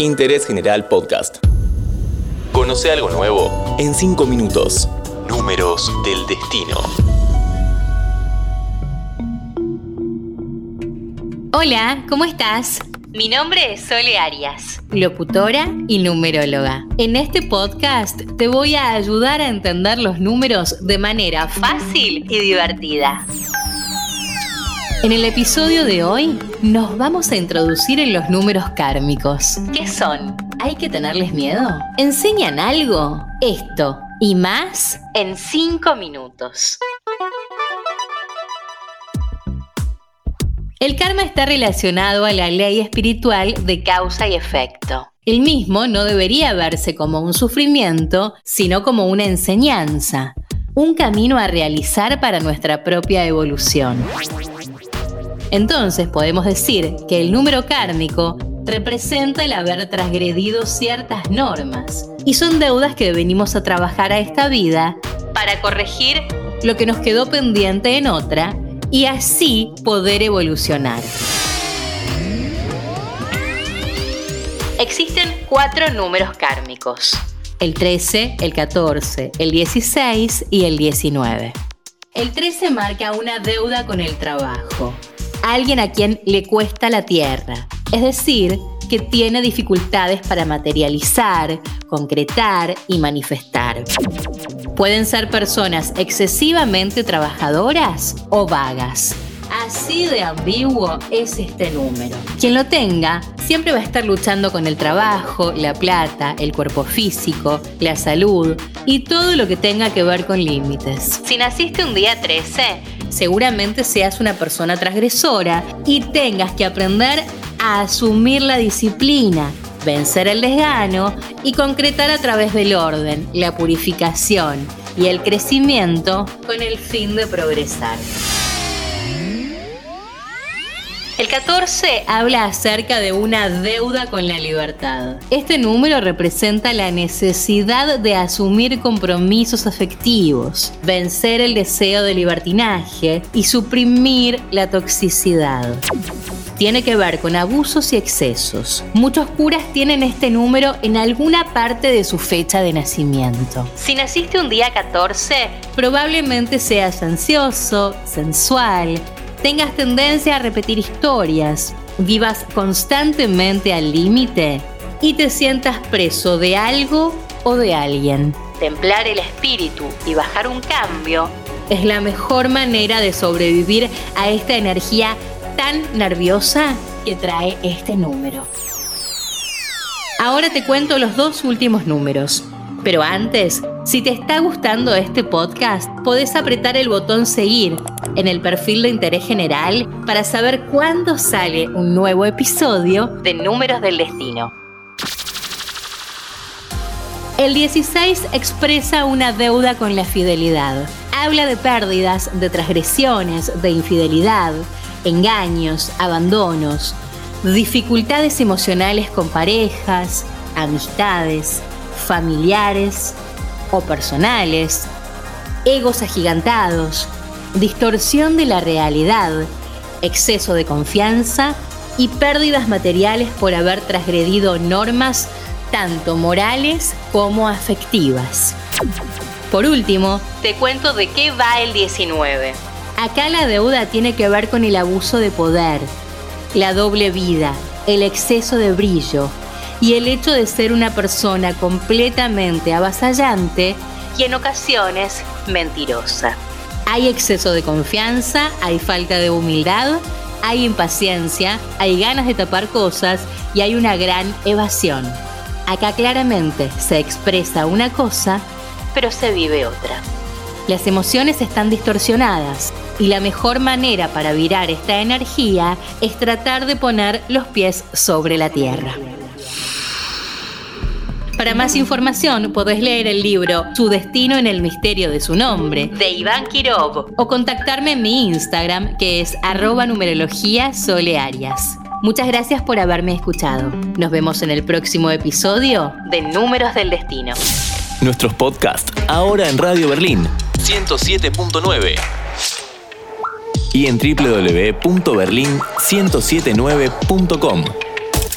Interés General Podcast. Conoce algo nuevo en 5 minutos. Números del destino. Hola, ¿cómo estás? Mi nombre es Sole Arias, locutora y numeróloga. En este podcast te voy a ayudar a entender los números de manera fácil y divertida. En el episodio de hoy nos vamos a introducir en los números kármicos. ¿Qué son? ¿Hay que tenerles miedo? ¿Enseñan algo? Esto y más en 5 minutos. El karma está relacionado a la ley espiritual de causa y efecto. El mismo no debería verse como un sufrimiento, sino como una enseñanza, un camino a realizar para nuestra propia evolución. Entonces podemos decir que el número kármico representa el haber transgredido ciertas normas y son deudas que venimos a trabajar a esta vida para corregir lo que nos quedó pendiente en otra y así poder evolucionar. Existen cuatro números kármicos. El 13, el 14, el 16 y el 19. El 13 marca una deuda con el trabajo, alguien a quien le cuesta la tierra, es decir, que tiene dificultades para materializar, concretar y manifestar. Pueden ser personas excesivamente trabajadoras o vagas. Así de ambiguo es este número. Quien lo tenga siempre va a estar luchando con el trabajo, la plata, el cuerpo físico, la salud y todo lo que tenga que ver con límites. Si naciste un día 13, seguramente seas una persona transgresora y tengas que aprender a asumir la disciplina, vencer el desgano y concretar a través del orden, la purificación y el crecimiento con el fin de progresar. El 14 habla acerca de una deuda con la libertad. Este número representa la necesidad de asumir compromisos afectivos, vencer el deseo de libertinaje y suprimir la toxicidad tiene que ver con abusos y excesos. Muchos curas tienen este número en alguna parte de su fecha de nacimiento. Si naciste un día 14, probablemente seas ansioso, sensual, tengas tendencia a repetir historias, vivas constantemente al límite y te sientas preso de algo o de alguien. Templar el espíritu y bajar un cambio es la mejor manera de sobrevivir a esta energía tan nerviosa que trae este número. Ahora te cuento los dos últimos números. Pero antes, si te está gustando este podcast, podés apretar el botón seguir en el perfil de interés general para saber cuándo sale un nuevo episodio de Números del Destino. El 16 expresa una deuda con la fidelidad. Habla de pérdidas, de transgresiones, de infidelidad, engaños, abandonos, dificultades emocionales con parejas, amistades, familiares o personales, egos agigantados, distorsión de la realidad, exceso de confianza y pérdidas materiales por haber transgredido normas tanto morales como afectivas. Por último, te cuento de qué va el 19. Acá la deuda tiene que ver con el abuso de poder, la doble vida, el exceso de brillo y el hecho de ser una persona completamente avasallante y en ocasiones mentirosa. Hay exceso de confianza, hay falta de humildad, hay impaciencia, hay ganas de tapar cosas y hay una gran evasión. Acá claramente se expresa una cosa, pero se vive otra. Las emociones están distorsionadas y la mejor manera para virar esta energía es tratar de poner los pies sobre la tierra. Para más información podés leer el libro Su destino en el misterio de su nombre, de Iván Kirov, o contactarme en mi Instagram, que es arroba numerología solearias. Muchas gracias por haberme escuchado. Nos vemos en el próximo episodio de Números del Destino. Nuestros podcasts ahora en Radio Berlín 107.9 y en www.berlin1079.com.